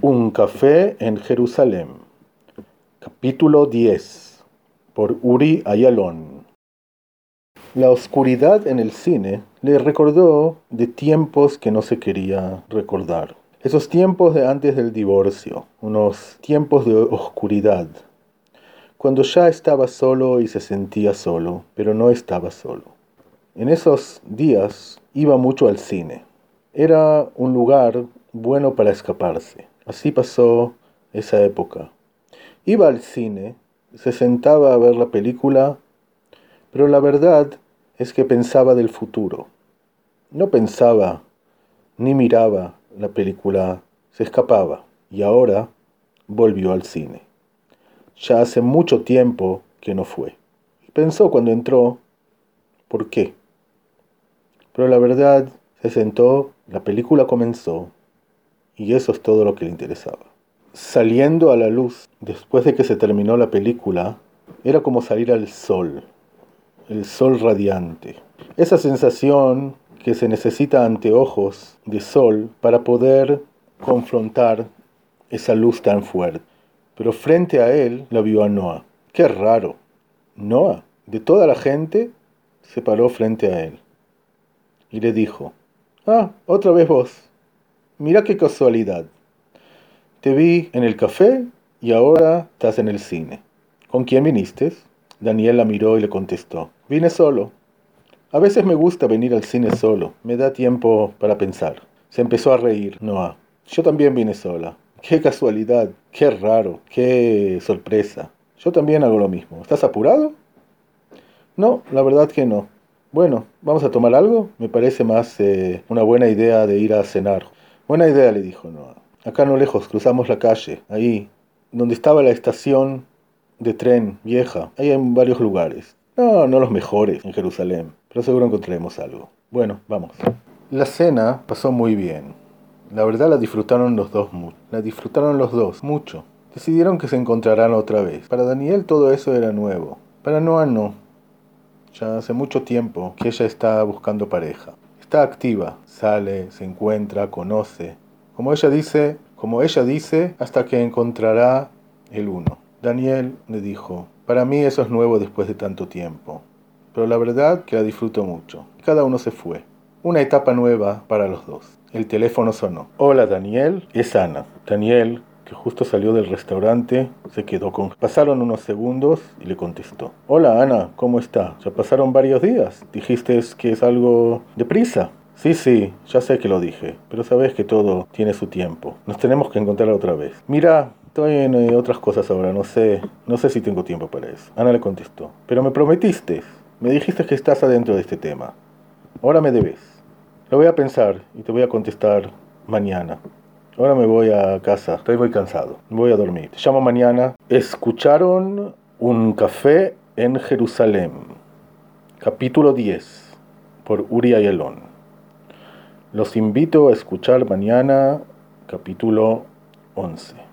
Un café en Jerusalén. Capítulo 10. Por Uri Ayalon. La oscuridad en el cine le recordó de tiempos que no se quería recordar. Esos tiempos de antes del divorcio, unos tiempos de oscuridad, cuando ya estaba solo y se sentía solo, pero no estaba solo. En esos días iba mucho al cine. Era un lugar bueno para escaparse. Así pasó esa época. Iba al cine, se sentaba a ver la película, pero la verdad es que pensaba del futuro. No pensaba ni miraba la película, se escapaba y ahora volvió al cine. Ya hace mucho tiempo que no fue. Pensó cuando entró, ¿por qué? Pero la verdad se sentó, la película comenzó y eso es todo lo que le interesaba. Saliendo a la luz, después de que se terminó la película, era como salir al sol, el sol radiante. Esa sensación que se necesita anteojos de sol para poder confrontar esa luz tan fuerte. Pero frente a él la vio a Noah. Qué raro. Noah, de toda la gente, se paró frente a él y le dijo, Ah, otra vez vos. Mira qué casualidad. Te vi en el café y ahora estás en el cine. ¿Con quién viniste? Daniel la miró y le contestó, vine solo. A veces me gusta venir al cine solo, me da tiempo para pensar. Se empezó a reír, Noah. Yo también vine sola. Qué casualidad, qué raro, qué sorpresa. Yo también hago lo mismo. ¿Estás apurado? No, la verdad que no. Bueno, ¿vamos a tomar algo? Me parece más eh, una buena idea de ir a cenar. Buena idea, le dijo Noah. Acá no lejos, cruzamos la calle, ahí, donde estaba la estación de tren vieja. Hay en varios lugares. No, no los mejores en Jerusalén, pero seguro encontraremos algo. Bueno, vamos. La cena pasó muy bien. La verdad la disfrutaron los dos mucho. La disfrutaron los dos mucho. Decidieron que se encontrarán otra vez. Para Daniel todo eso era nuevo. Para Noah no. Ya hace mucho tiempo que ella está buscando pareja. Está activa, sale, se encuentra, conoce. Como ella dice, como ella dice, hasta que encontrará el uno. Daniel le dijo, para mí eso es nuevo después de tanto tiempo. Pero la verdad que la disfruto mucho. Cada uno se fue. Una etapa nueva para los dos. El teléfono sonó. Hola Daniel, es Ana. Daniel que justo salió del restaurante, se quedó con... Pasaron unos segundos y le contestó. Hola Ana, ¿cómo está? Ya pasaron varios días. Dijiste que es algo deprisa. Sí, sí, ya sé que lo dije, pero sabes que todo tiene su tiempo. Nos tenemos que encontrar otra vez. Mira, estoy en eh, otras cosas ahora, no sé, no sé si tengo tiempo para eso. Ana le contestó. Pero me prometiste, me dijiste que estás adentro de este tema. Ahora me debes. Lo voy a pensar y te voy a contestar mañana. Ahora me voy a casa, estoy muy cansado, voy a dormir. Te llamo mañana. Escucharon un café en Jerusalén, capítulo 10, por Uri Ayalon. Los invito a escuchar mañana, capítulo 11.